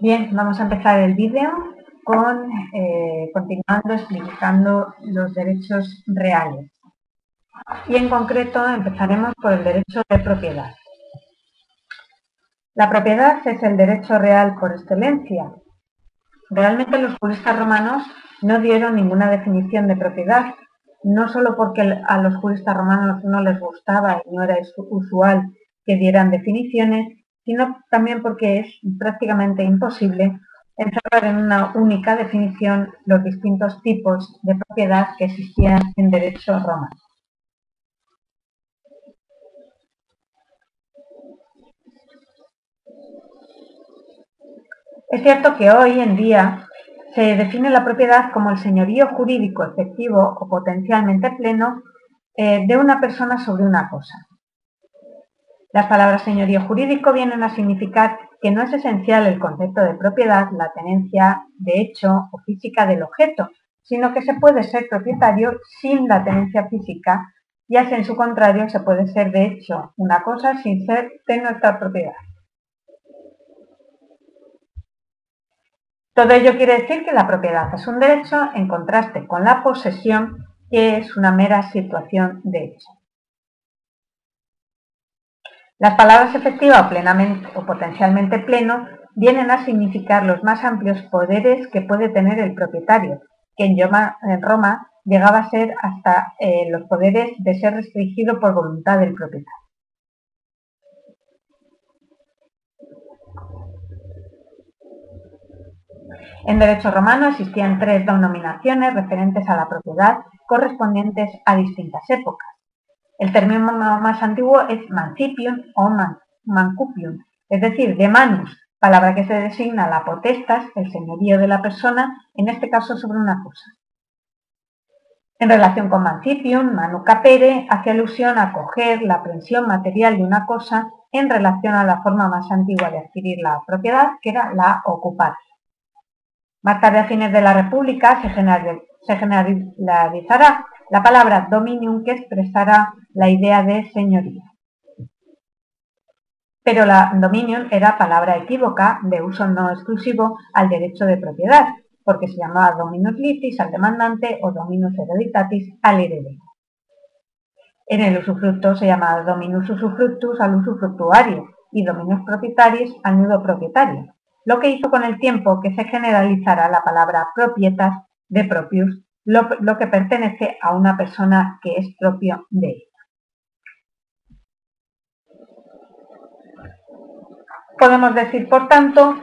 Bien, vamos a empezar el vídeo con eh, continuando explicando los derechos reales. Y en concreto empezaremos por el derecho de propiedad. La propiedad es el derecho real por excelencia. Realmente los juristas romanos no dieron ninguna definición de propiedad, no solo porque a los juristas romanos no les gustaba y no era usual que dieran definiciones, sino también porque es prácticamente imposible encerrar en una única definición los distintos tipos de propiedad que existían en derecho romano. Es cierto que hoy en día se define la propiedad como el señorío jurídico efectivo o potencialmente pleno eh, de una persona sobre una cosa. Las palabras señorío jurídico vienen a significar que no es esencial el concepto de propiedad, la tenencia de hecho o física del objeto, sino que se puede ser propietario sin la tenencia física, ya sea en su contrario se puede ser de hecho una cosa sin ser de nuestra propiedad. Todo ello quiere decir que la propiedad es un derecho en contraste con la posesión, que es una mera situación de hecho. Las palabras efectiva o potencialmente pleno vienen a significar los más amplios poderes que puede tener el propietario, que en Roma llegaba a ser hasta eh, los poderes de ser restringido por voluntad del propietario. En derecho romano existían tres denominaciones referentes a la propiedad correspondientes a distintas épocas. El término más antiguo es mancipium o mancupium, es decir, de manus, palabra que se designa la potestas, el señorío de la persona, en este caso sobre una cosa. En relación con mancipium, manu capere hace alusión a coger la pensión material de una cosa en relación a la forma más antigua de adquirir la propiedad, que era la ocupar. Más tarde, a fines de la República, se generalizará la palabra dominium que expresará la idea de señoría. Pero la dominium era palabra equívoca de uso no exclusivo al derecho de propiedad, porque se llamaba dominus litis al demandante o dominus hereditatis al heredero. En el usufructo se llamaba dominus usufructus al usufructuario y dominus proprietaris al nudo propietario, lo que hizo con el tiempo que se generalizara la palabra propietas de propius lo, que pertenece a una persona que es propio de ella. Podemos decir, por tanto,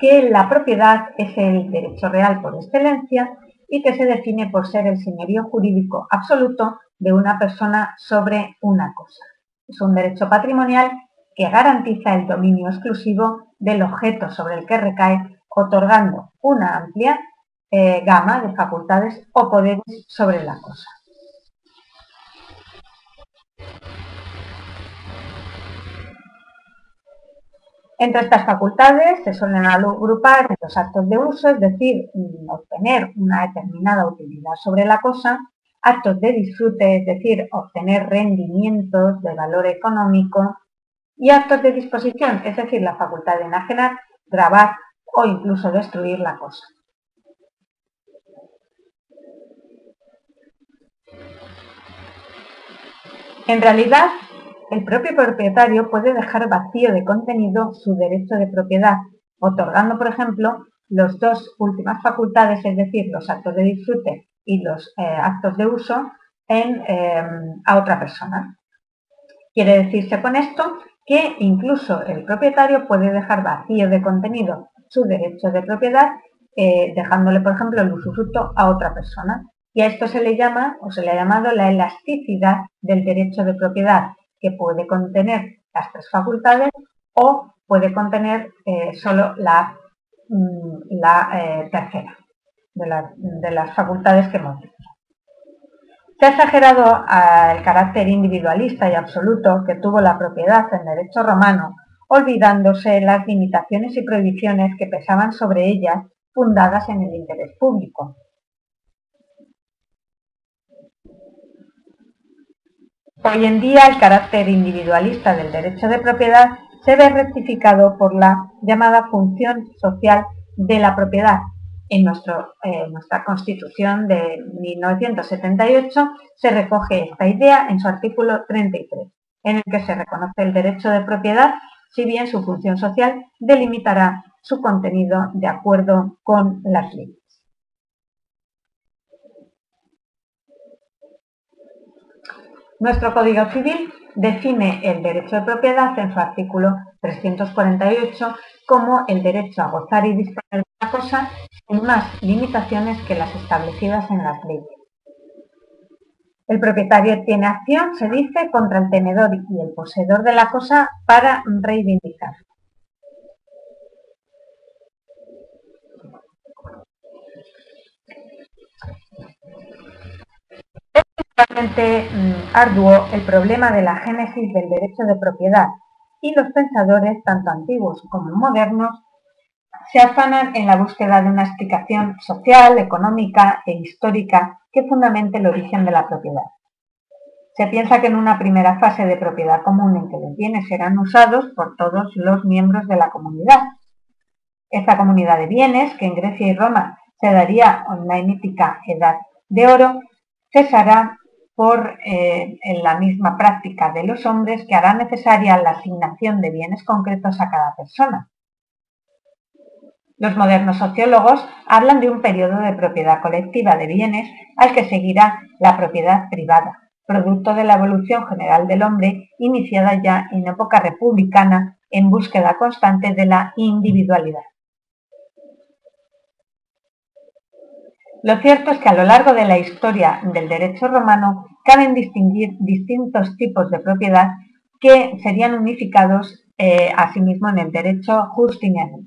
que la propiedad es el derecho real por excelencia y que se define por ser el señorío jurídico absoluto de una persona sobre una cosa. Es un derecho patrimonial que garantiza el dominio exclusivo del objeto sobre el que recae, otorgando una amplia eh, gama de facultades o poderes sobre la cosa. Entre estas facultades se suelen agrupar los actos de uso, es decir, obtener una determinada utilidad sobre la cosa, actos de disfrute, es decir, obtener rendimientos de valor económico, y actos de disposición, es decir, la facultad de enajenar, grabar o incluso destruir la cosa. En realidad, el propio propietario puede dejar vacío de contenido su derecho de propiedad, otorgando, por ejemplo, las dos últimas facultades, es decir, los actos de disfrute y los eh, actos de uso, em, a otra persona. Quiere decirse con esto que incluso el propietario puede dejar vacío de contenido su derecho de propiedad, eh, dejándole, por ejemplo, el usufructo a otra persona. Y a esto se le llama, o se le ha llamado, la elasticidad del derecho de propiedad, que puede contener las tres facultades o puede contener eh, solo la, mm, eh, tercera de, las facultades que hemos dicho. Se ha exagerado el carácter individualista y absoluto que tuvo la propiedad en derecho romano, olvidándose las limitaciones y prohibiciones que pesaban sobre ellas fundadas en el interés público. Hoy en día el carácter individualista del derecho de propiedad se ve rectificado por la llamada función social de la propiedad. En eh, nuestra Constitución de 1978 se recoge esta idea en su artículo 33, en el que se reconoce el derecho de propiedad, si bien su función social delimitará su contenido de acuerdo con las leyes. Nuestro Código Civil define el derecho de propiedad en su artículo 348 como el derecho a gozar y disponer de una cosa sin más limitaciones que las establecidas en las leyes. El propietario tiene acción, se dice, contra el tenedor y el poseedor de la cosa para reivindicar. Realmente mm, arduo el problema de la génesis del derecho de propiedad y los pensadores, tanto antiguos como modernos, se afanan en la búsqueda de una explicación social, económica e histórica que fundamente el origen de la propiedad. Se piensa que en una primera fase de propiedad común en que los bienes serán usados por todos los miembros de la comunidad. Esta comunidad de bienes, que en Grecia y Roma se daría en la mítica Edad de Oro, cesará por eh, la misma práctica de los hombres que hará necesaria la asignación de bienes concretos a cada persona. Los modernos sociólogos hablan de un periodo de propiedad colectiva de bienes al que seguirá la propiedad privada, producto de la evolución general del hombre iniciada ya en época republicana en búsqueda constante de la individualidad. Lo cierto es que a lo largo de la historia del derecho romano caben distinguir distintos tipos de propiedad que serían unificados eh, asimismo en el derecho justiniano.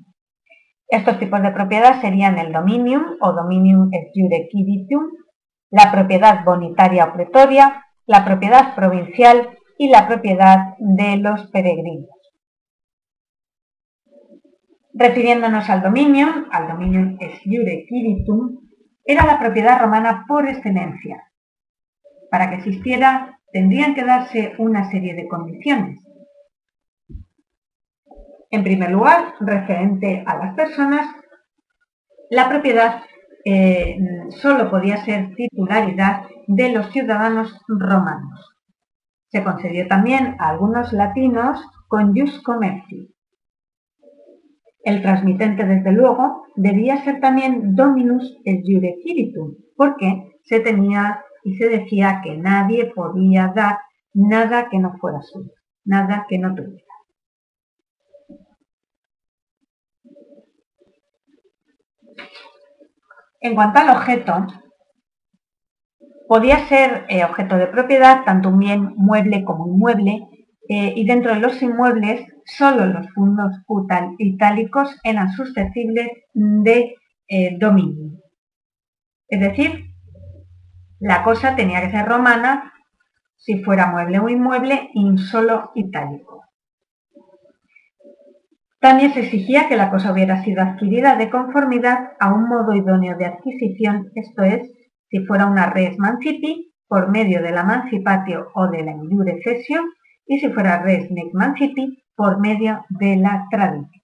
Estos tipos de propiedad serían el dominium o dominium et jure quiditium, la propiedad bonitaria o pretoria, la propiedad provincial y la propiedad de los peregrinos. Refiriéndonos al dominium, al dominium et jure quiditium, era la propiedad romana por excelencia. Para que existiera, tendrían que darse una serie de condiciones. En primer lugar, referente a las personas, la propiedad eh, solo podía ser titularidad de los ciudadanos romanos. Se concedió también a algunos latinos con jus commerci, el transmitente, desde luego, debía ser también dominus et jure porque se tenía y se decía que nadie podía dar nada que no fuera suyo, nada que no tuviera. En cuanto al objeto, podía ser eh, objeto de propiedad tanto un bien mueble como inmueble, eh, y dentro de los inmuebles solo los fondos itálicos eran susceptibles de eh, dominio. Es decir, la cosa tenía que ser romana si fuera mueble o inmueble y solo itálico. También se exigía que la cosa hubiera sido adquirida de conformidad a un modo idóneo de adquisición, esto es, si fuera una res mancipi, por medio de la mancipatio o de la cesio, y si fuera res nec mancipi, por medio de la tradición.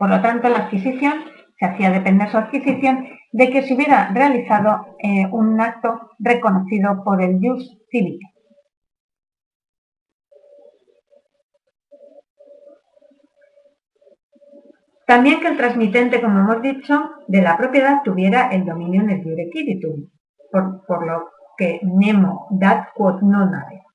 Por lo tanto, la adquisición se hacía depender su adquisición de que se hubiera realizado eh, un acto reconocido por el jus civil. También que el transmitente, como hemos dicho, de la propiedad tuviera el dominio en el jure por, por lo que nemo dat quod non ave.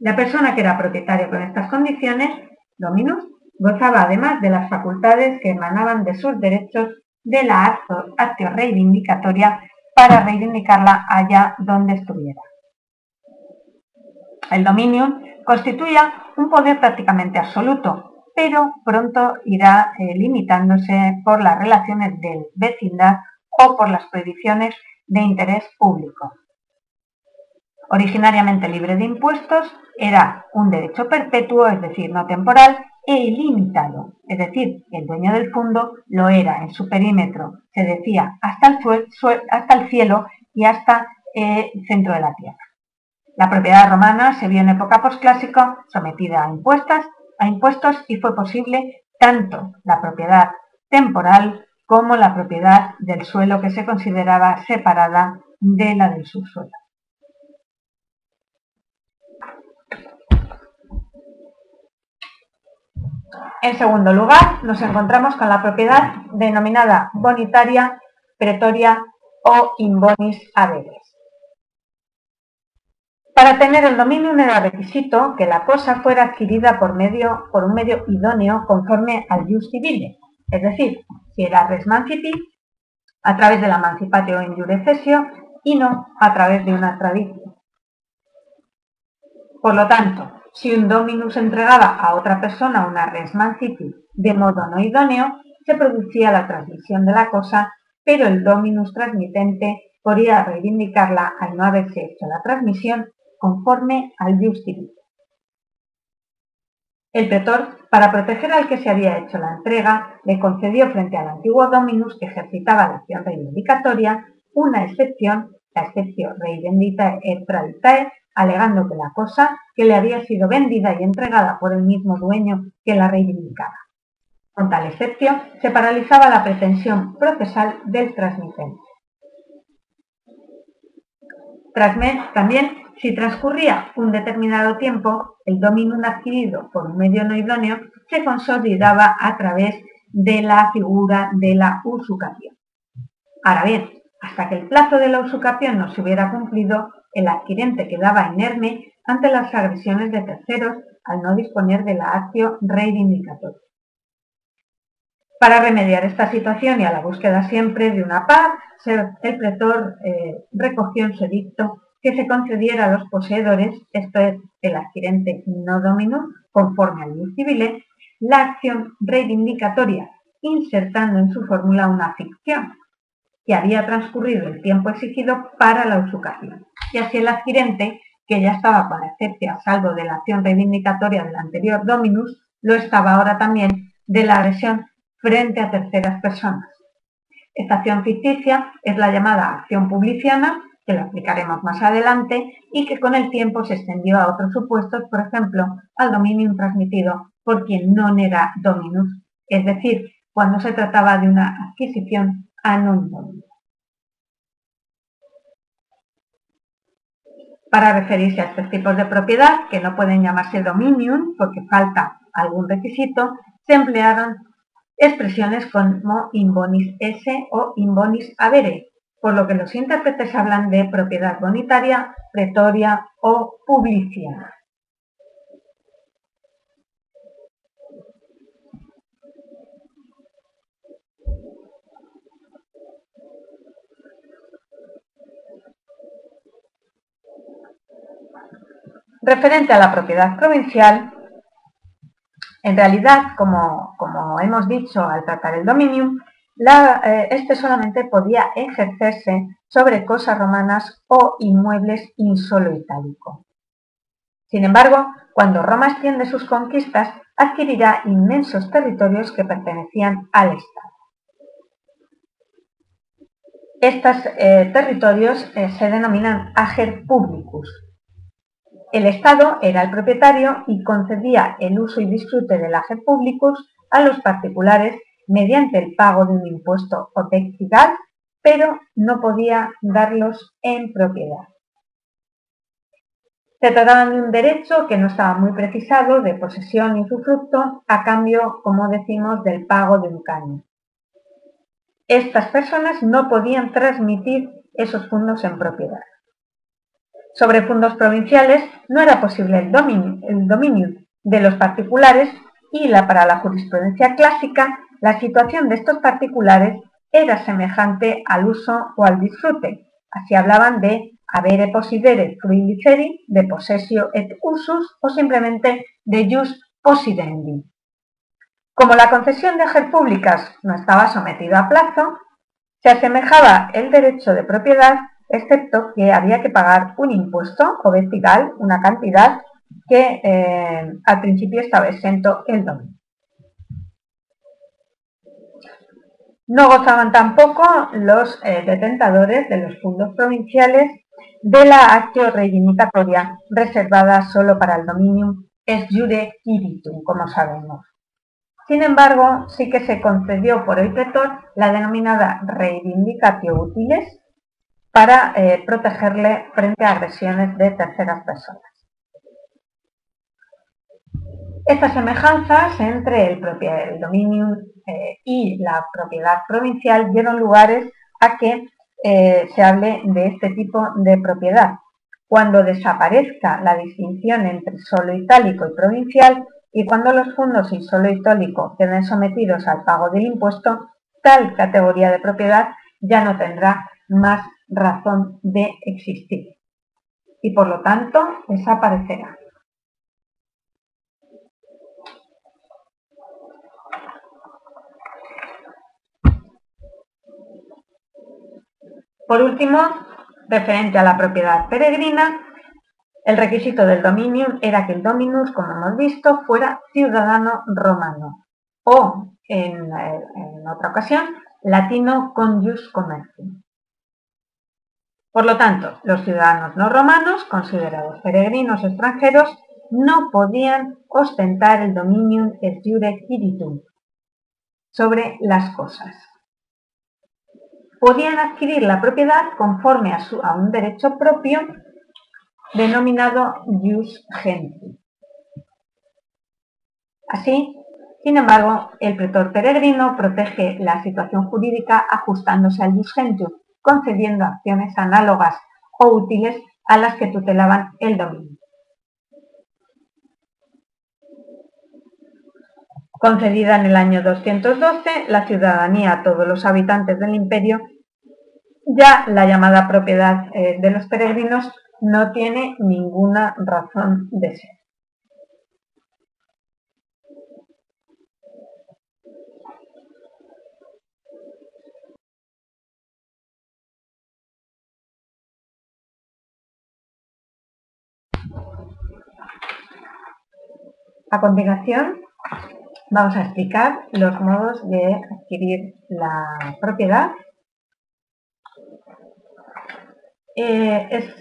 La persona que era propietaria con estas condiciones, dominus, gozaba además de las facultades que emanaban de sus derechos de la actio reivindicatoria para reivindicarla allá donde estuviera. El dominio constituía un poder prácticamente absoluto, pero pronto irá eh, limitándose por las relaciones del vecindad o por las prohibiciones de interés público. Originariamente libre de impuestos, era un derecho perpetuo, es decir, no temporal, e ilimitado, es decir, el dueño del fondo lo era en su perímetro, se decía, hasta el, cielo y hasta eh, el centro de la tierra. La propiedad romana se vio en época posclásico sometida a a impuestos y fue posible tanto la propiedad temporal como la propiedad del suelo que se consideraba separada de la del subsuelo. En segundo lugar, nos encontramos con la propiedad denominada bonitaria, pretoria o inbonis haberes. Para tener el dominio era requisito que la cosa fuera adquirida por, medio, por un medio idóneo conforme al jus civile, es decir, si era res mancipi, a través de la mancipatio in y no a través de una tradición. Por lo tanto, si un dominus entregaba a otra persona una res mancipi de modo no idóneo, se producía la transmisión de la cosa, pero el dominus transmitente podía reivindicarla al no haberse hecho la transmisión conforme al justice. El pretor, para proteger al que se había hecho la entrega, le concedió frente al antiguo dominus que ejercitaba la acción reivindicatoria una excepción, la excepción reivindita et alegando que la cosa que le había sido vendida y entregada por el mismo dueño que la reivindicaba. Con tal excepción, se paralizaba la pretensión procesal del transmitente. También si transcurría un determinado tiempo, el dominio adquirido por un medio no idóneo se consolidaba a través de la figura de la usucación. Ahora bien, hasta que el plazo de la usucación no se hubiera cumplido, el adquirente quedaba inerme ante las agresiones de terceros al no disponer de la acción reivindicatoria. Para remediar esta situación y a la búsqueda siempre de una paz, el pretor eh, recogió en su edicto que se concediera a los poseedores, esto es, el adquirente no domino, conforme al civil, la acción reivindicatoria, insertando en su fórmula una ficción, que había transcurrido el tiempo exigido para la usucación. Y así el adquirente, que ya estaba hacerse a salvo de la acción reivindicatoria del anterior dominus, lo estaba ahora también de la agresión frente a terceras personas. Esta acción ficticia es la llamada acción publiciana que lo explicaremos más adelante, y que con el tiempo se extendió a otros supuestos, por ejemplo, al dominio transmitido por quien no era dominus, es decir, cuando se trataba de una adquisición a non dominus. Para referirse a estos tipos de propiedad, que no pueden llamarse dominium porque falta algún requisito, se emplearon expresiones como inbonis s o inbonis avere, por lo que los intérpretes hablan de propiedad bonitaria, pretoria o publicidad. Referente a la propiedad provincial, en realidad, como, hemos dicho al tratar el dominium, eh, este solamente podía ejercerse sobre cosas romanas o inmuebles insolo itálico. Sin embargo, cuando Roma extiende sus conquistas, adquirirá inmensos territorios que pertenecían al Estado. Estos eh, territorios eh, se denominan ager publicus. El Estado era el propietario y concedía el uso y disfrute del ager publicus a los particulares mediante el pago de un impuesto o textigal, pero no podía darlos en propiedad. Se trataba de un derecho que no estaba muy precisado de posesión y su fruto a cambio, como decimos, del pago de un caño. Estas personas no podían transmitir esos fondos en propiedad. Sobre fondos provinciales no era posible el dominio, de los particulares y para la jurisprudencia clásica la situación de estos particulares era semejante al uso o al disfrute. Así hablaban de avere possidere fruiliceri, de possessio et usus o simplemente de jus possidendi. Como la concesión de ejer públicas no estaba sometido a plazo, se asemejaba el derecho de propiedad, excepto que había que pagar un impuesto o vestigal, una cantidad que eh, al principio estaba exento el dominio. No gozaban tampoco los eh, detentadores de los fondos provinciales de la actio reivindicatoria reservada solo para el dominium es jure quiritum, como sabemos. Sin embargo, sí que se concedió por el pretor la denominada reivindicatio utiles para eh, protegerle frente a agresiones de terceras personas. Estas semejanzas entre el, el dominio eh, y la propiedad provincial dieron lugares a que eh, se hable de este tipo de propiedad. Cuando desaparezca la distinción entre solo itálico y provincial y cuando los fondos y solo itálico queden sometidos al pago del impuesto, tal categoría de propiedad ya no tendrá más razón de existir y por lo tanto desaparecerá. Por último, referente a la propiedad peregrina, el requisito del dominio era que el dominus, como hemos visto, fuera ciudadano romano o, en, otra ocasión, latino con jus Por lo tanto, los ciudadanos no romanos, considerados peregrinos extranjeros, no podían ostentar el dominium et jure quiritum sobre las cosas podían adquirir la propiedad conforme a, un derecho propio denominado jus genti. Así, sin embargo, el pretor peregrino protege la situación jurídica ajustándose al jus gentium, concediendo acciones análogas o útiles a las que tutelaban el dominio. Concedida en el año 212, la ciudadanía a todos los habitantes del imperio, ya la llamada propiedad eh, de los peregrinos no tiene ninguna razón de ser. A continuación, vamos a explicar los modos de adquirir la propiedad. Eh, eh,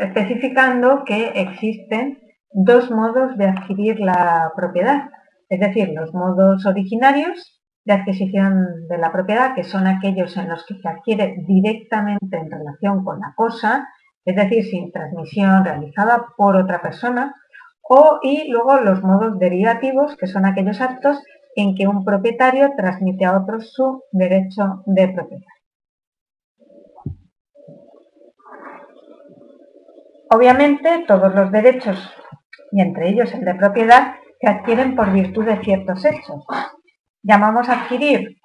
especificando que existen dos modos de adquirir la propiedad, es decir, los modos originarios de adquisición de la propiedad, que son aquellos en los que se adquiere directamente en relación con la cosa, es decir, sin transmisión realizada por otra persona, o, y luego los modos derivativos, que son aquellos actos en que un propietario transmite a otro su derecho de propiedad. Obviamente, todos los derechos, y entre ellos el de propiedad, se adquieren por virtud de ciertos hechos. Llamamos adquirir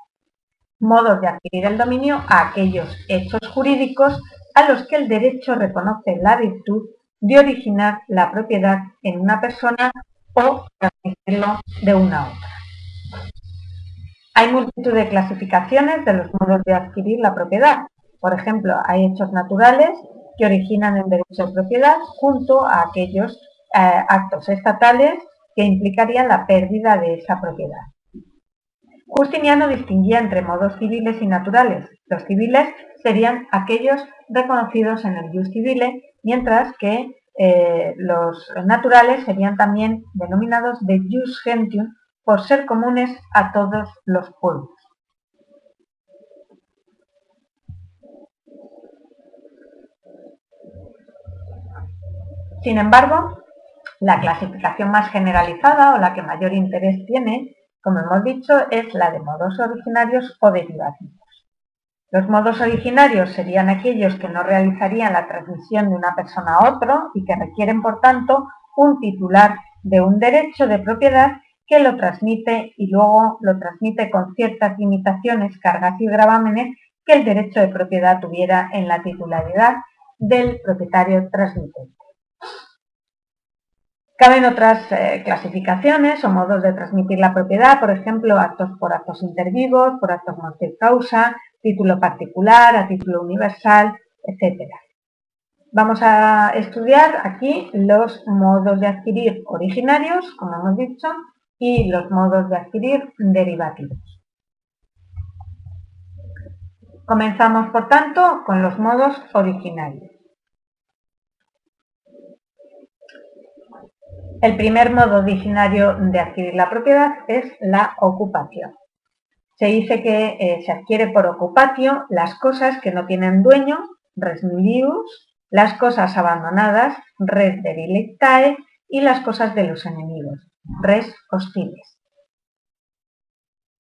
modos de adquirir el dominio a aquellos hechos jurídicos a los que el derecho reconoce la virtud de originar la propiedad en una persona o transmitirlo de una a otra. Hay multitud de clasificaciones de los modos de adquirir la propiedad. Por ejemplo, hay hechos naturales que originan el derecho de propiedad junto a aquellos eh, actos estatales que implicarían la pérdida de esa propiedad. Justiniano distinguía entre modos civiles y naturales. Los civiles serían aquellos reconocidos en el jus civile mientras que eh, los naturales serían también denominados de jus gentium por ser comunes a todos los pueblos. Sin embargo, la clasificación más generalizada o la que mayor interés tiene, como hemos dicho, es la de modos originarios o derivativos. Los modos originarios serían aquellos que no realizarían la transmisión de una persona a otro y que requieren, por tanto, un titular de un derecho de propiedad que lo transmite y luego lo transmite con ciertas limitaciones, cargas y gravámenes que el derecho de propiedad tuviera en la titularidad del propietario transmitente. Caben otras eh, clasificaciones o modos de transmitir la propiedad, por ejemplo, actos por actos intervivos, por actos de causa, título particular, a título universal, etc. Vamos a estudiar aquí los modos de adquirir originarios, como hemos dicho, y los modos de adquirir derivativos. Comenzamos, por tanto, con los modos originarios. El primer modo originario de adquirir la propiedad es la ocupación. Se dice que eh, se adquiere por ocupatio las cosas que no tienen dueño, res nullius, las cosas abandonadas, res derelictae, y las cosas de los enemigos, res hostiles.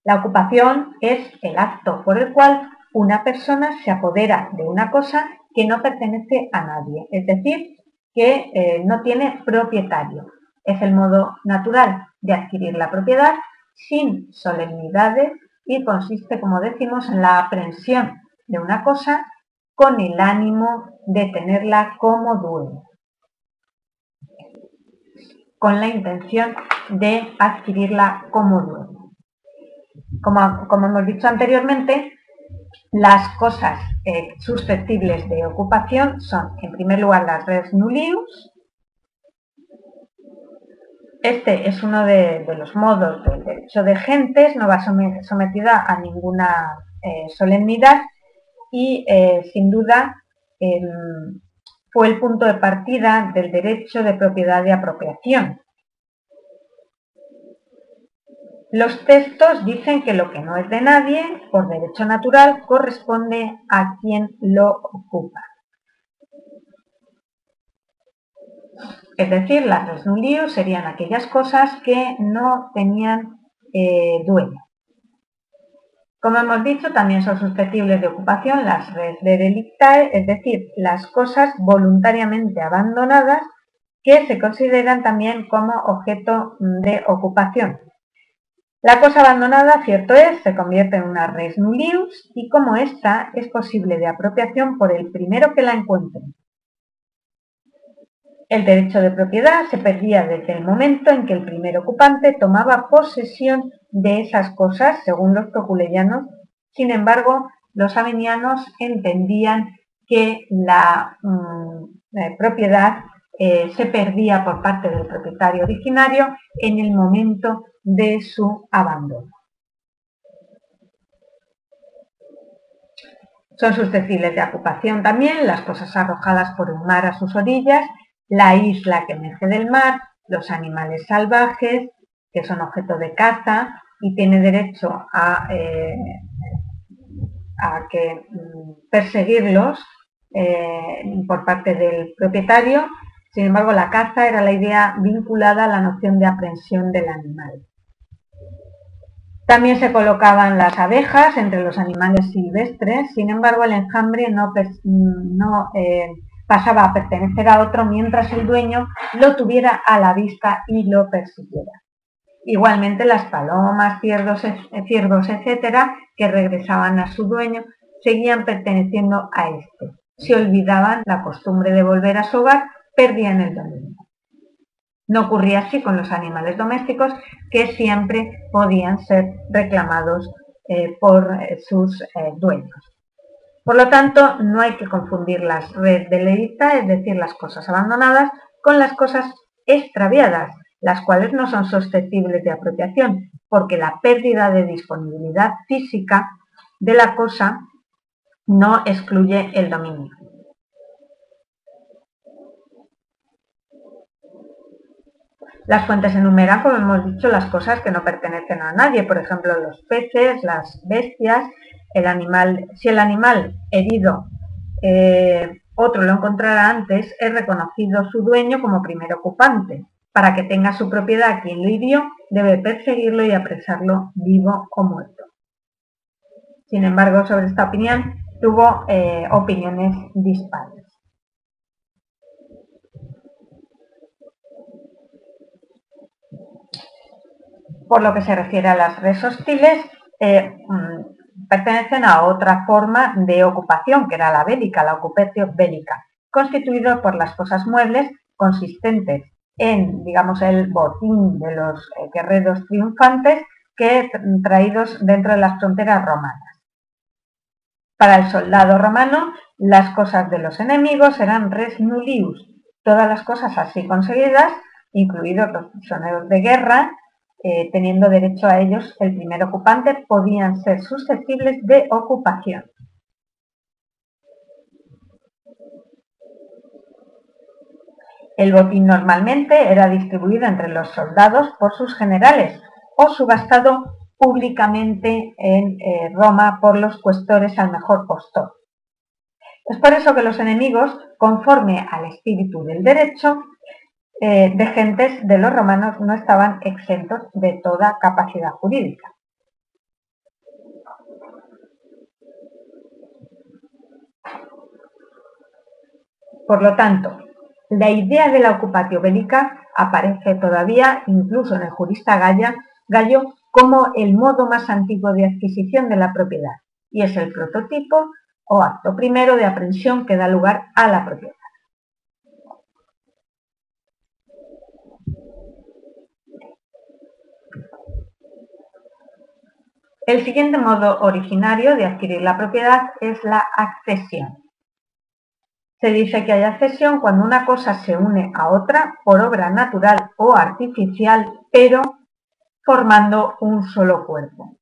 La ocupación es el acto por el cual una persona se apodera de una cosa que no pertenece a nadie, es decir, que eh, no tiene propietario. Es el modo natural de adquirir la propiedad sin solemnidades y consiste, como decimos, en la aprehensión de una cosa con el ánimo de tenerla como dueño, con la intención de adquirirla como dueño. Como, como hemos dicho anteriormente, las cosas eh, susceptibles de ocupación son, en primer lugar, las res nullius. Este es uno de, los modos del derecho de gentes, no va sometida a ninguna eh, solemnidad y, eh, sin duda, em, fue el punto de partida del derecho de propiedad y apropiación. Los textos dicen que lo que no es de nadie, por derecho natural, corresponde a quien lo ocupa. Es decir, las resnulíos serían aquellas cosas que no tenían eh, dueño. Como hemos dicho, también son susceptibles de ocupación las res delictae, es decir, las cosas voluntariamente abandonadas que se consideran también como objeto de ocupación, la cosa abandonada, cierto es, se convierte en una res nullius y como esta es posible de apropiación por el primero que la encuentre. El derecho de propiedad se perdía desde el momento en que el primer ocupante tomaba posesión de esas cosas, según los proculeyanos. Sin embargo, los avenianos entendían que la mm, propiedad eh, se perdía por parte del propietario originario en el momento de su abandono. Son susceptibles de ocupación también las cosas arrojadas por un mar a sus orillas, la isla que emerge del mar, los animales salvajes, que son objeto de caza y tiene derecho a, eh, que, mm, perseguirlos eh, por parte del propietario. Sin embargo, la caza era la idea vinculada a la noción de aprehensión del animal. También se colocaban las abejas entre los animales silvestres, sin embargo el enjambre no, eh, pasaba a pertenecer a otro mientras el dueño lo tuviera a la vista y lo persiguiera. Igualmente las palomas, ciervos, ciervos etcétera, que regresaban a su dueño, seguían perteneciendo a éste. Si olvidaban la costumbre de volver a su hogar, perdían el dominio. No ocurría así con los animales domésticos que siempre podían ser reclamados eh, por eh, sus eh, dueños. Por lo tanto, no hay que confundir las redes de leíta, es decir, las cosas abandonadas, con las cosas extraviadas, las cuales no son susceptibles de apropiación, porque la pérdida de disponibilidad física de la cosa no excluye el dominio. Las fuentes enumeran, como hemos dicho, las cosas que no pertenecen a nadie, por ejemplo, los peces, las bestias, el animal. Si el animal herido eh, otro lo encontrara antes, es reconocido su dueño como primer ocupante. Para que tenga su propiedad quien lo hirió, debe perseguirlo y apresarlo vivo o muerto. Sin embargo, sobre esta opinión tuvo eh, opiniones dispares. por lo que se refiere a las redes hostiles, eh, mm, pertenecen a otra forma de ocupación, que era la bélica, la ocupación bélica, constituido por las cosas muebles consistentes en, digamos, el botín de los eh, guerreros triunfantes que traídos dentro de las fronteras romanas. Para el soldado romano, las cosas de los enemigos eran res nullius, todas las cosas así conseguidas, incluidos los prisioneros de guerra, teniendo derecho a ellos el primer ocupante, podían ser susceptibles de ocupación. El botín normalmente era distribuido entre los soldados por sus generales o subastado públicamente en eh, Roma por los cuestores al mejor postor. Es por eso que los enemigos, conforme al espíritu del derecho, eh, de gentes de los romanos no estaban exentos de toda capacidad jurídica. Por lo tanto, la idea de la ocupatio bélica aparece todavía, incluso en el jurista Gallo, como el modo más antiguo de adquisición de la propiedad, y es el prototipo o acto primero de aprehensión que da lugar a la propiedad. El siguiente modo originario de adquirir la propiedad es la accesión. Se dice que hay accesión cuando una cosa se une a otra por obra natural o artificial, pero formando un solo cuerpo.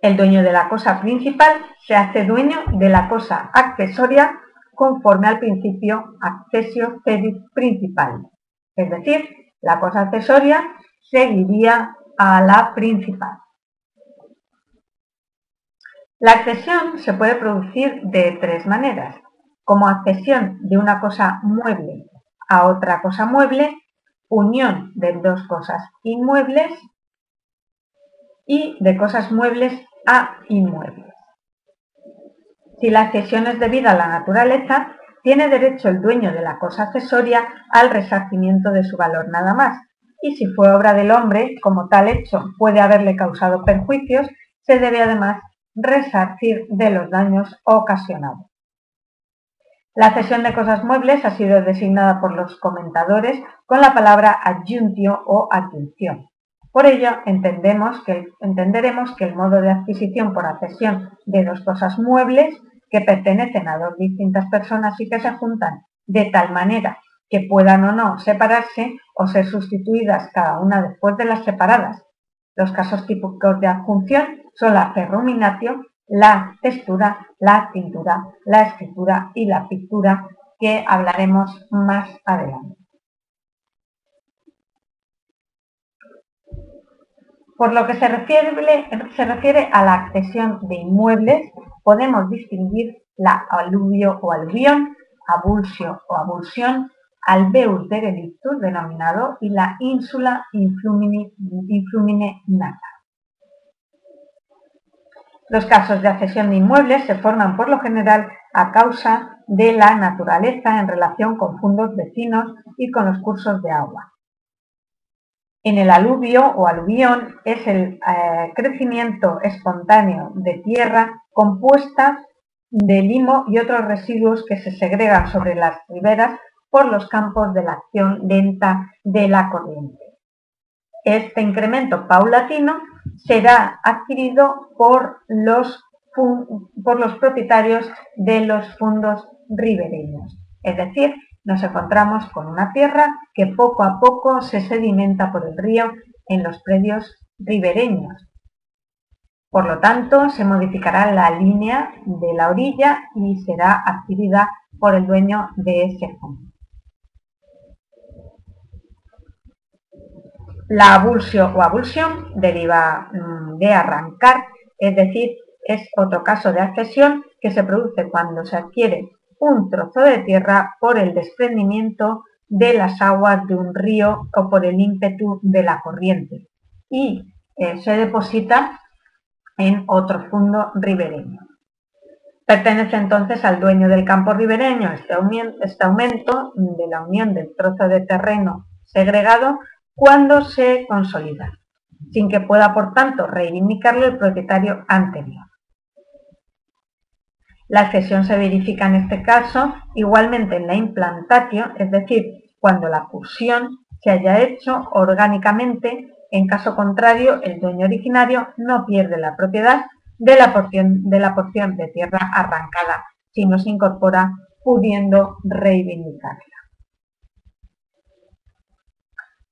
El dueño de la cosa principal se hace dueño de la cosa accesoria conforme al principio accesio cedit principal. Es decir, la cosa accesoria seguiría a la principal. La accesión se puede producir de tres maneras como accesión de una cosa mueble a otra cosa mueble, unión de dos cosas inmuebles y de cosas muebles a inmuebles. Si la accesión es debida a la naturaleza, tiene derecho el dueño de la cosa accesoria al resarcimiento de su valor nada más, y si fue obra del hombre, como tal hecho puede haberle causado perjuicios, se debe además resarcir de los daños ocasionados. La cesión de cosas muebles ha sido designada por los comentadores con la palabra adjuntio o adjunción. Por ello, entendemos que, entenderemos que el modo de adquisición por accesión de dos cosas muebles que pertenecen a dos distintas personas y que se juntan de tal manera que puedan o no separarse o ser sustituidas cada una después de las separadas. Los casos típicos de adjunción son la ferruminatio la textura, la tintura, la escritura y la pintura que hablaremos más adelante. Por lo que se refiere, a la accesión de inmuebles, podemos distinguir la aluvio o aluvión, abulsio o abulsión, alveus derelictus denominado y la ínsula influmine, influmine nata. Los casos de accesión de inmuebles se forman por lo general a causa de la naturaleza en relación con fundos vecinos y con los cursos de agua. En el aluvio o aluvión es el eh, crecimiento espontáneo de tierra compuesta de limo y otros residuos que se segregan sobre las riberas por los campos de la acción lenta de la corriente. Este incremento paulatino será adquirido por los, por los propietarios de los fondos ribereños. Es decir, nos encontramos con una tierra que poco a poco se sedimenta por el río en los predios ribereños. Por lo tanto, se modificará la línea de la orilla y será adquirida por el dueño de ese fondo. La abulsio o abulsión deriva mm, de arrancar, es decir, es otro caso de accesión que se produce cuando se adquiere un trozo de tierra por el desprendimiento de las aguas de un río o por el ímpetu de la corriente y eh, se deposita en otro fondo ribereño. Pertenece entonces al dueño del campo ribereño este, este aumento de la unión del trozo de terreno segregado cuando se consolida, sin que pueda, por tanto, reivindicarlo el propietario anterior. La cesión se verifica en este caso igualmente en la implantatio, es decir, cuando la fusión se haya hecho orgánicamente, en caso contrario, el dueño originario no pierde la propiedad de la porción de, la porción de tierra arrancada, sino se incorpora pudiendo reivindicarla.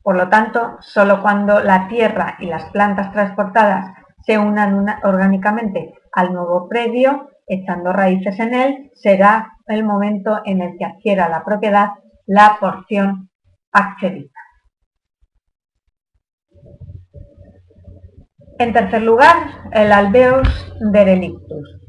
Por lo tanto, solo cuando la tierra y las plantas transportadas se unan orgánicamente al nuevo predio, echando raíces en él, será el momento en el que adquiera la propiedad la porción accedida. En tercer lugar, el alveus derelictus.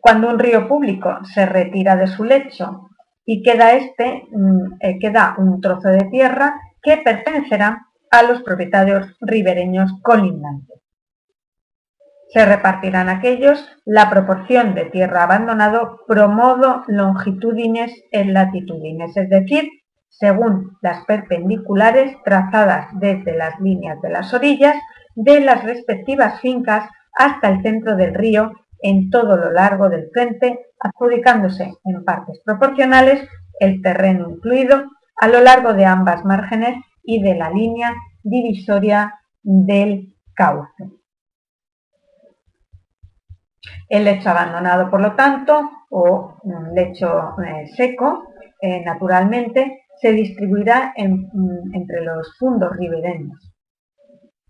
Cuando un río público se retira de su lecho y queda, este, mm, eh, queda un trozo de tierra que pertenecerá a los propietarios ribereños colindantes. Se repartirán aquellos la proporción de tierra abandonado pro modo longitudines en latitudines, es decir, según las perpendiculares trazadas desde las líneas de las orillas de las respectivas fincas hasta el centro del río en todo lo largo del frente, adjudicándose en partes proporcionales el terreno incluido a lo largo de ambas márgenes y de la línea divisoria del cauce. El lecho abandonado, por lo tanto, o un lecho eh, seco, eh, naturalmente, se distribuirá mm, entre los fundos ribereños.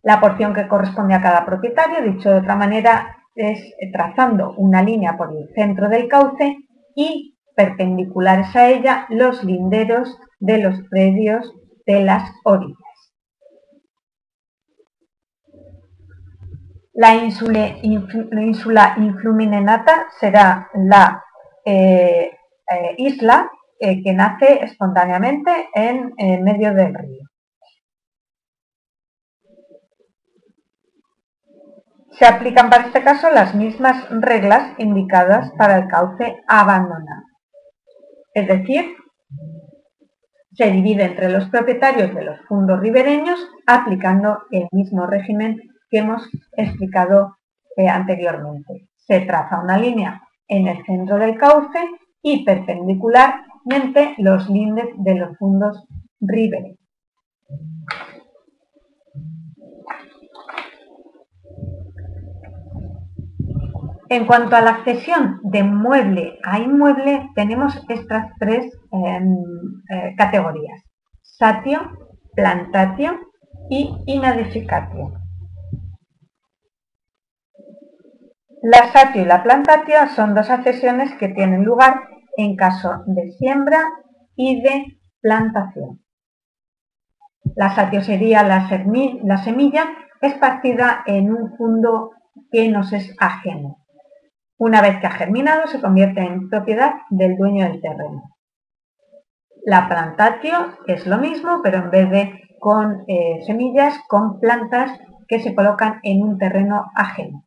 La porción que corresponde a cada propietario, dicho de otra manera, es trazando una línea por el centro del cauce y perpendiculares a ella los linderos de los predios de las orillas. La ínsula, influminenata será la eh, eh, isla eh, que nace espontáneamente en medio del río. Se aplican para este caso las mismas reglas indicadas para el cauce abandonado. Es decir, se divide entre los propietarios de los fundos ribereños aplicando el mismo régimen que hemos explicado eh, anteriormente. Se traza una línea en el centro del cauce y perpendicularmente los lindes de los fundos ribereños. En cuanto a la accesión de mueble a inmueble, tenemos estas tres em, eh, categorías. Satio, plantatio y inadificatio. La satio y la plantatio son dos accesiones que tienen lugar en caso de siembra y de plantación. La satio sería la, la semilla esparcida en un fondo que nos es ajeno. Una vez que ha germinado, se convierte en propiedad del dueño del terreno. La plantatio es lo mismo, pero en vez de con eh, semillas, con plantas que se colocan en un terreno ajeno.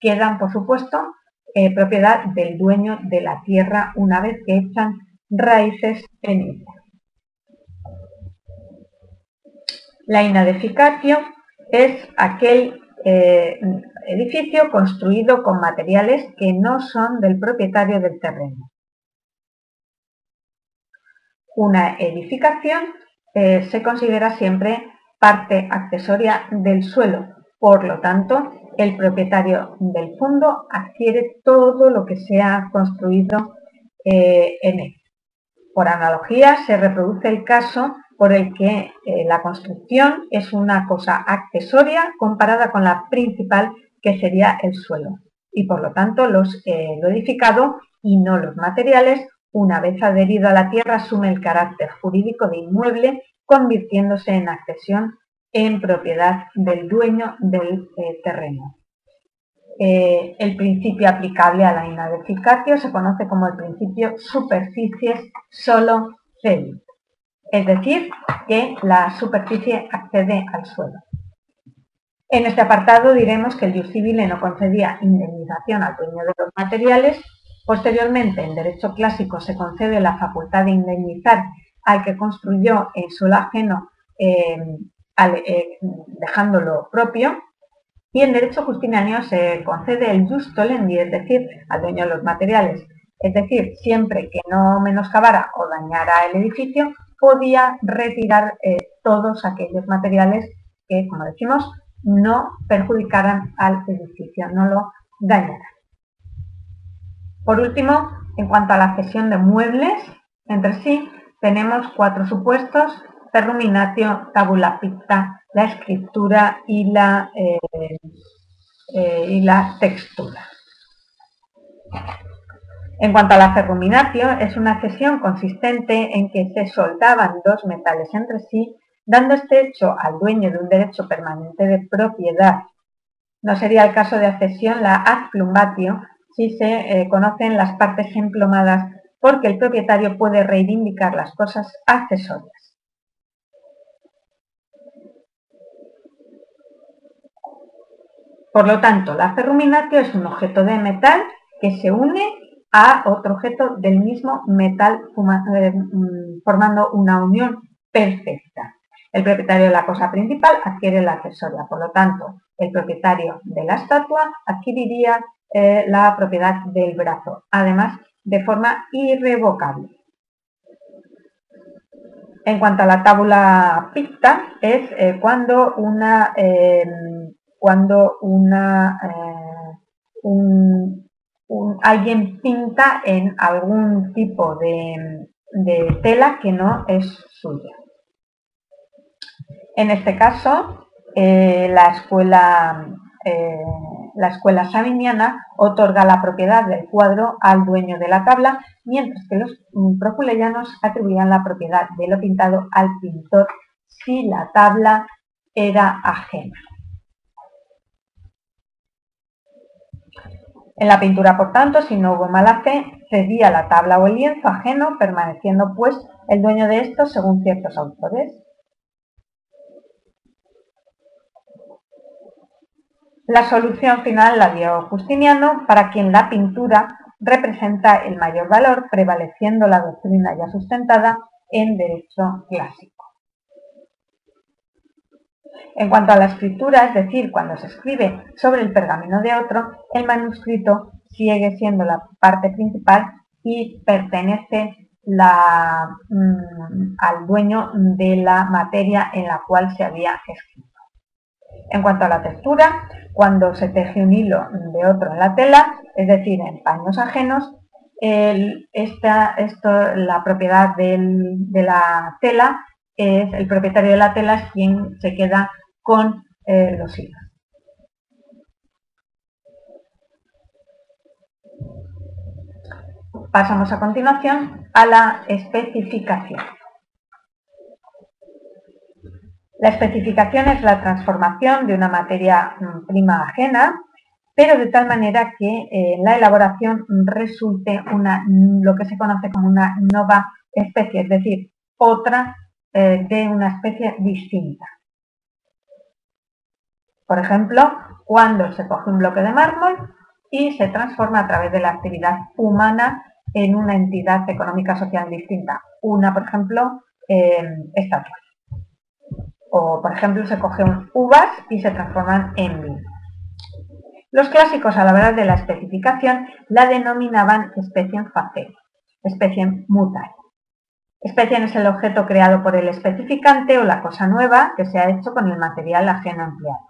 Quedan, por supuesto, eh, propiedad del dueño de la tierra una vez que echan raíces en ella. La inadeficatio es aquel eh, edificio construido con materiales que no son del propietario del terreno. Una edificación eh, se considera siempre parte accesoria del suelo, por lo tanto, el propietario del fondo adquiere todo lo que se ha construido eh, en él. Por analogía, se reproduce el caso por el que eh, la construcción es una cosa accesoria comparada con la principal que sería el suelo. Y por lo tanto, los, eh, lo edificado y no los materiales, una vez adherido a la tierra, asume el carácter jurídico de inmueble, convirtiéndose en accesión en propiedad del dueño del eh, terreno. Eh, el principio aplicable a la inadificatio se conoce como el principio superficies solo cedit, es decir, que la superficie accede al suelo. En este apartado diremos que el Jus Civile no concedía indemnización al dueño de los materiales. Posteriormente, en derecho clásico se concede la facultad de indemnizar al que construyó en suelo ajeno em, eh, dejándolo propio. Y en derecho justiniano se concede el Jus Tolendi, es decir, al dueño de los materiales. Es decir, siempre que no menoscabara o dañara el edificio, podía retirar eh, todos aquellos materiales que, como decimos, no perjudicaran al edificio, no lo dañaran. Por último, en cuanto a la cesión de muebles entre sí, tenemos cuatro supuestos, terruminatio, tabula picta, la escritura y la, eh, eh, textura. En cuanto a la ferruminatio, es una cesión consistente en que se soldaban dos metales entre sí, dando este hecho al dueño de un derecho permanente de propiedad. No sería el caso de accesión la ad plumbatio si se eh, conocen las partes emplomadas porque el propietario puede reivindicar las cosas accesorias. Por lo tanto, la ferruminatio es un objeto de metal que se une a otro objeto del mismo metal eh, mm, formando una unión perfecta. El propietario de la cosa principal adquiere la accesoria, por lo tanto, el propietario de la estatua adquiriría eh, la propiedad del brazo, además de forma irrevocable. En cuanto a la tábula picta, es eh, cuando una, cuando una, un, alguien pinta en algún tipo de, tela que no es suya. En este caso, eh, la escuela eh, sabiniana otorga la propiedad del cuadro al dueño de la tabla, mientras que los proculeyanos atribuían la propiedad de lo pintado al pintor si la tabla era ajena. En la pintura, por tanto, si no hubo mala fe, cedía la tabla o el lienzo ajeno, permaneciendo pues el dueño de estos según ciertos autores. La solución final la dio Justiniano, para quien la pintura representa el mayor valor, prevaleciendo la doctrina ya sustentada en derecho clásico. En cuanto a la escritura, es decir, cuando se escribe sobre el pergamino de otro, el manuscrito sigue siendo la parte principal y pertenece mm, al dueño de la materia en la cual se había escrito. En cuanto a la textura, cuando se teje un hilo de otro en la tela, es decir, en paños ajenos, esta, esto, la propiedad de la tela es el propietario de la tela es quien se queda con eh, los hilos. Pasamos a continuación a la especificación. La especificación es la transformación de una materia mm, prima ajena, pero de tal manera que eh, la elaboración resulte una, lo que se conoce como una nueva especie, es decir, otra eh, de una especie distinta. Por ejemplo, cuando se coge un bloque de mármol y se transforma a través de la actividad humana en una entidad económica social distinta. Una, por ejemplo, eh, estatua. O, por ejemplo, se cogen uvas y se transforman en vino. Los clásicos, a la hora de la especificación, la denominaban especie en face, especie en mutar. Especie es el objeto creado por el especificante o la cosa nueva que se ha hecho con el material ajeno empleado.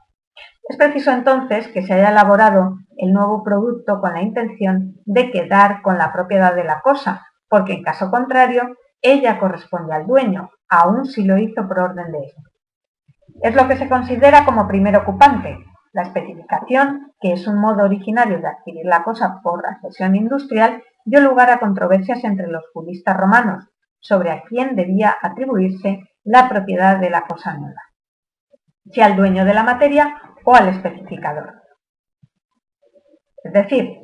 Es preciso entonces que se haya elaborado el nuevo producto con la intención de quedar con la propiedad de la cosa, porque en caso contrario, ella corresponde al dueño, aun si lo hizo por orden de él. Es lo que se considera como primer ocupante. La especificación, que es un modo originario de adquirir la cosa por accesión industrial, dio lugar a controversias entre los juristas romanos sobre a quién debía atribuirse la propiedad de la cosa nueva, si al dueño de la materia o al especificador. Es decir,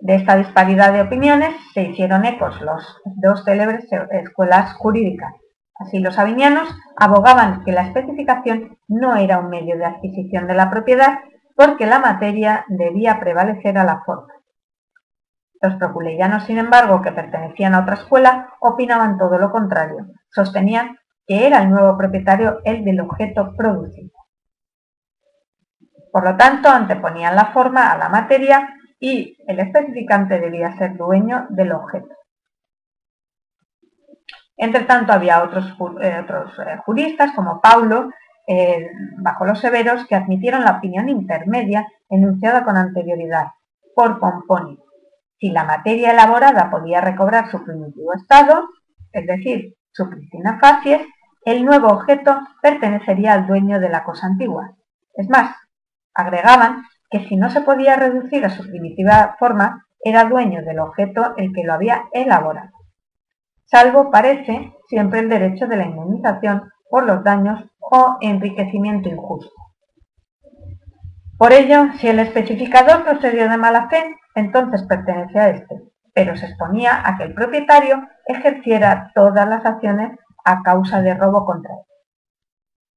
de esta disparidad de opiniones se hicieron ecos los dos célebres escuelas jurídicas. Así los avinianos abogaban que la especificación no era un medio de adquisición de la propiedad porque la materia debía prevalecer a la forma. Los proculeyanos, sin embargo, que pertenecían a otra escuela, opinaban todo lo contrario. Sostenían que era el nuevo propietario el del objeto producido. Por lo tanto, anteponían la forma a la materia y el especificante debía ser dueño del objeto. Entre tanto, había otros, eh, eh, juristas, como Paulo, eh, bajo los severos, que admitieron la opinión intermedia enunciada con anterioridad por Pomponio. Si la materia elaborada podía recobrar su primitivo estado, es decir, su pristina facies, el nuevo objeto pertenecería al dueño de la cosa antigua. Es más, agregaban que si no se podía reducir a su primitiva forma, era dueño del objeto el que lo había elaborado. Salvo, parece, siempre el derecho de la indemnización por los daños o enriquecimiento injusto. Por ello, si el especificador procedió de mala fe, entonces pertenece a éste, pero se exponía a que el propietario ejerciera todas las acciones a causa de robo contra él.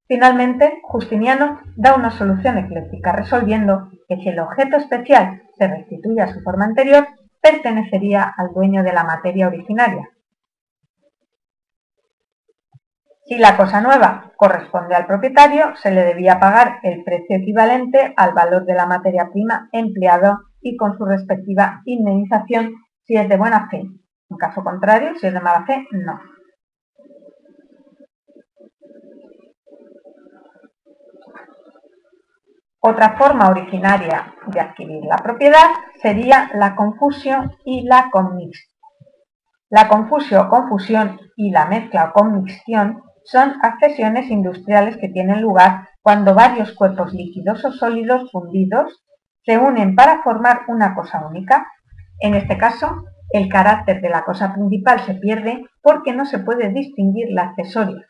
Finalmente, Justiniano da una solución ecléctica resolviendo que si el objeto especial se restituye a su forma anterior, pertenecería al dueño de la materia originaria. Si la cosa nueva corresponde al propietario, se le debía pagar el precio equivalente al valor de la materia prima empleado y con su respectiva indemnización si es de buena fe. En caso contrario, si es de mala fe, no. Otra forma originaria de adquirir la propiedad sería la confusión y la commixción. La confusión o confusión y la mezcla o commixción son accesiones industriales que tienen lugar cuando varios cuerpos líquidos o sólidos fundidos se unen para formar una cosa única. En este caso, el carácter de la cosa principal se pierde porque no se puede distinguir la accesoria.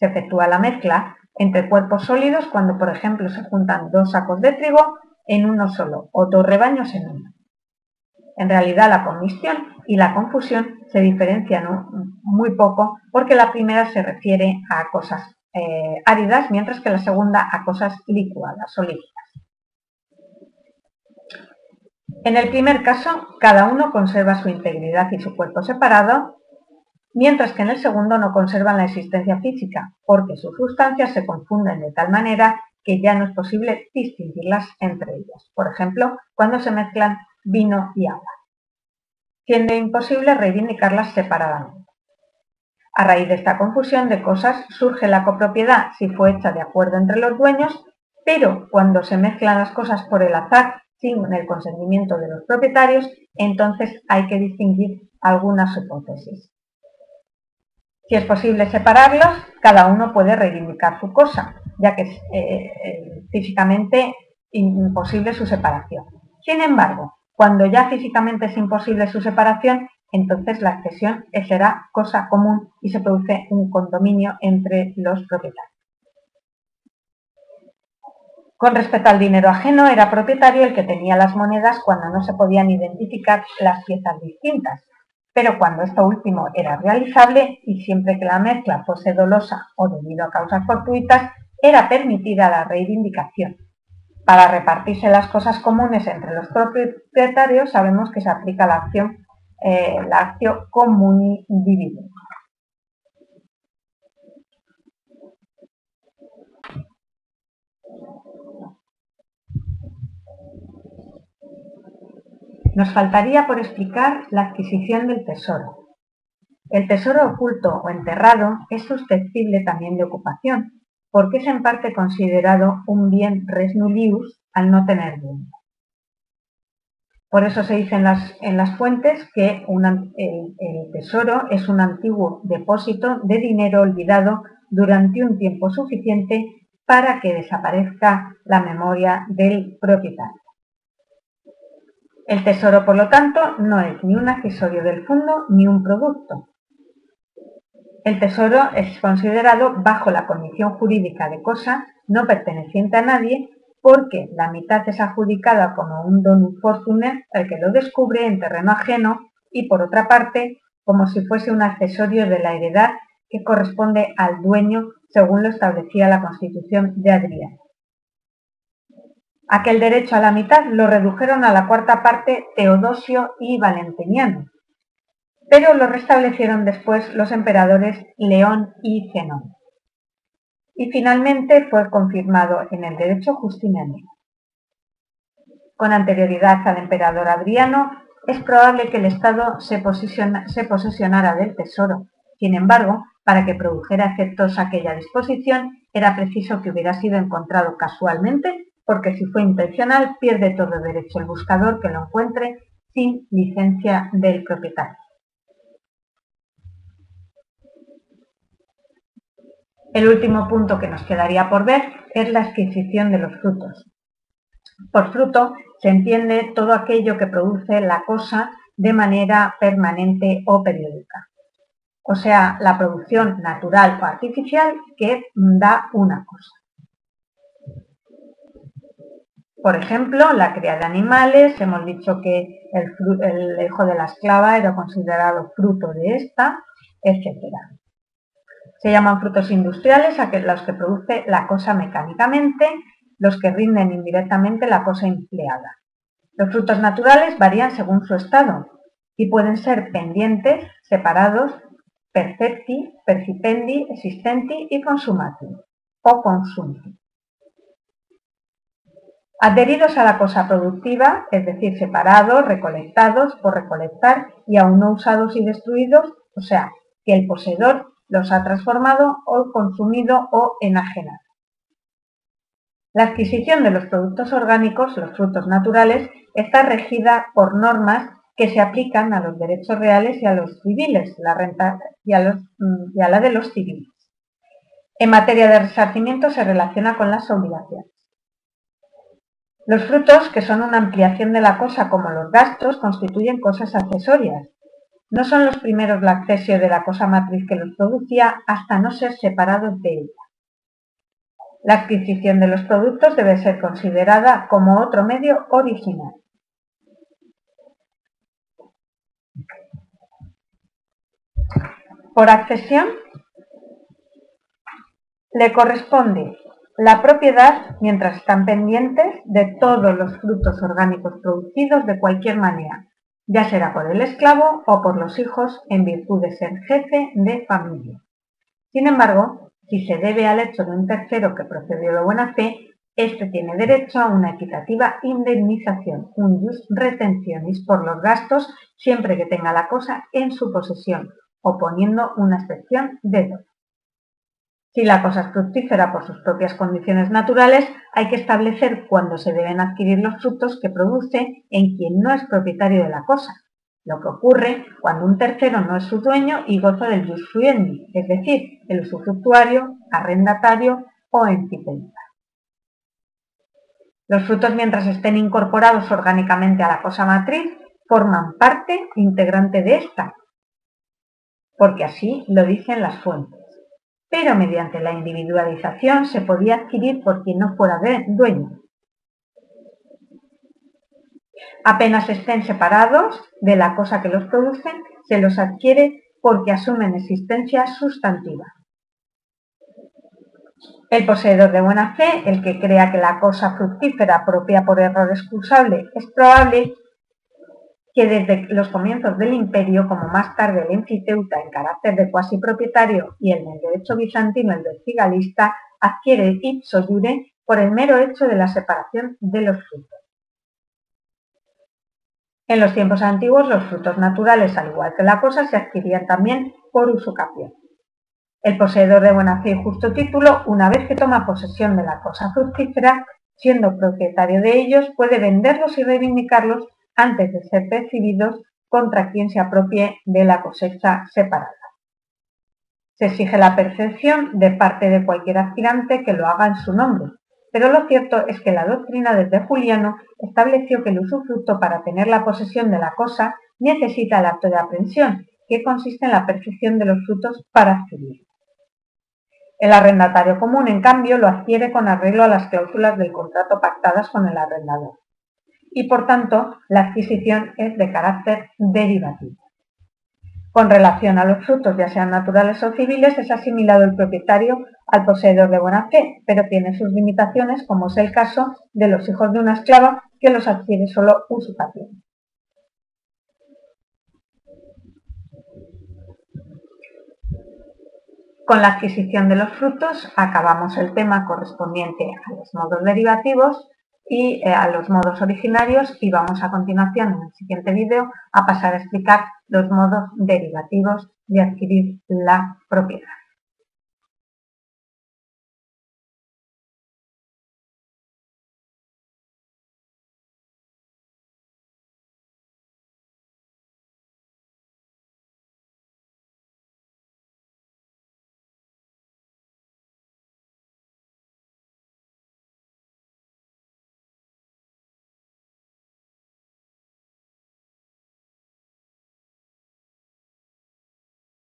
Se efectúa la mezcla entre cuerpos sólidos cuando, por ejemplo, se juntan dos sacos de trigo en uno solo o dos rebaños en uno. En realidad, la comisión y la confusión se diferencian muy poco porque la primera se refiere a cosas eh, áridas, mientras que la segunda a cosas licuadas o líquidas. En el primer caso, cada uno conserva su integridad y su cuerpo separado, mientras que en el segundo no conservan la existencia física, porque sus sustancias se confunden de tal manera que ya no es posible distinguirlas entre ellas. Por ejemplo, cuando se mezclan vino y agua, siendo imposible reivindicarlas separadamente. A raíz de esta confusión de cosas surge la copropiedad si fue hecha de acuerdo entre los dueños, pero cuando se mezclan las cosas por el azar sin el consentimiento de los propietarios, entonces hay que distinguir algunas hipótesis. Si es posible separarlos, cada uno puede reivindicar su cosa, ya que es eh, eh, físicamente imposible su separación. Sin embargo, cuando ya físicamente es imposible su separación, entonces la accesión será cosa común y se produce un condominio entre los propietarios. Con respecto al dinero ajeno, era propietario el que tenía las monedas cuando no se podían identificar las piezas distintas, pero cuando esto último era realizable y siempre que la mezcla fuese dolosa o debido a causas fortuitas, era permitida la reivindicación. Para repartirse las cosas comunes entre los propietarios sabemos que se aplica la acción, eh, la acción comuni divido. Nos faltaría por explicar la adquisición del tesoro. El tesoro oculto o enterrado es susceptible también de ocupación, porque es en parte considerado un bien res nullius al no tener dueño. Por eso se dice en las, fuentes que el tesoro es un antiguo depósito de dinero olvidado durante un tiempo suficiente para que desaparezca la memoria del propietario. El tesoro, por lo tanto, no es ni un accesorio del fondo ni un producto. El tesoro es considerado bajo la condición jurídica de cosa no perteneciente a nadie porque la mitad es adjudicada como un don fortune al que lo descubre en terreno ajeno y por otra parte como si fuese un accesorio de la heredad que corresponde al dueño según lo establecía la Constitución de Adrián. Aquel derecho a la mitad lo redujeron a la cuarta parte Teodosio y Valentiniano, pero lo restablecieron después los emperadores León y Zenón. Y finalmente fue confirmado en el derecho justiniano. Con anterioridad al emperador Adriano, es probable que el Estado se, se posesionara del tesoro. Sin embargo, para que produjera efectos aquella disposición, era preciso que hubiera sido encontrado casualmente porque si fue intencional pierde todo derecho el buscador que lo encuentre sin licencia del propietario. El último punto que nos quedaría por ver es la adquisición de los frutos. Por fruto se entiende todo aquello que produce la cosa de manera permanente o periódica. O sea, la producción natural o artificial que da una cosa. Por ejemplo, la cría de animales, hemos dicho que el, hijo de la esclava era considerado fruto de esta, etc. Se llaman frutos industriales a los que produce la cosa mecánicamente, los que rinden indirectamente la cosa empleada. Los frutos naturales varían según su estado y pueden ser pendientes, separados, percepti, percipendi, existenti y consumati o consumti. Adheridos a la cosa productiva, es decir, separados, recolectados por recolectar y aún no usados y destruidos, o sea, que el poseedor los ha transformado o consumido o enajenado. La adquisición de los productos orgánicos, los frutos naturales, está regida por normas que se aplican a los derechos reales y a los civiles, la renta y a, mm, la de los civiles. En materia de resarcimiento se relaciona con las obligaciones. Los frutos, que son una ampliación de la cosa como los gastos, constituyen cosas accesorias. No son los primeros la accesio de la cosa matriz que los producía hasta no ser separados de ella. La adquisición de los productos debe ser considerada como otro medio original. Por accesión, le corresponde la propiedad mientras están pendientes de todos los frutos orgánicos producidos de cualquier manera, ya será por el esclavo o por los hijos en virtud de ser jefe de familia. Sin embargo, si se debe al hecho de un tercero que procedió de buena fe, éste tiene derecho a una equitativa indemnización, un jus retentionis por los gastos siempre que tenga la cosa en su posesión, oponiendo una excepción de dos. Si la cosa es fructífera por sus propias condiciones naturales, hay que establecer cuándo se deben adquirir los frutos que produce en quien no es propietario de la cosa, lo que ocurre cuando un tercero no es su dueño y goza del jus fruendi, es decir, el usufructuario, arrendatario o encipenta. Los frutos mientras estén incorporados orgánicamente a la cosa matriz forman parte integrante de esta, porque así lo dicen las fuentes pero mediante la individualización se podía adquirir por quien no fuera dueño. Apenas estén separados de la cosa que los produce, se los adquiere porque asumen existencia sustantiva. El poseedor de buena fe, el que crea que la cosa fructífera propia por error excusable es probable, que desde los comienzos del imperio, como más tarde el enfiteuta en carácter de cuasi propietario y el del derecho bizantino el vertigalista, adquiere ipso jure por el mero hecho de la separación de los frutos. En los tiempos antiguos los frutos naturales, al igual que la cosa, se adquirían también por usucapión. El poseedor de buena fe y justo título, una vez que toma posesión de la cosa fructífera, siendo propietario de ellos, puede venderlos y reivindicarlos antes de ser percibidos contra quien se apropie de la cosecha separada. Se exige la percepción de parte de cualquier aspirante que lo haga en su nombre, pero lo cierto es que la doctrina desde Juliano estableció que el usufructo para tener la posesión de la cosa necesita el acto de aprehensión, que consiste en la percepción de los frutos para adquirirlo. El arrendatario común, en cambio, lo adquiere con arreglo a las cláusulas del contrato pactadas con el arrendador y por tanto la adquisición es de carácter derivativo. Con relación a los frutos, ya sean naturales o civiles, es asimilado el propietario al poseedor de buena fe, pero tiene sus limitaciones, como es el caso de los hijos de una esclava que los adquiere solo usucapión. Con la adquisición de los frutos acabamos el tema correspondiente a los modos derivativos y eh, a los modos originarios y vamos a continuación en el siguiente vídeo a pasar a explicar los modos derivativos de adquirir la propiedad.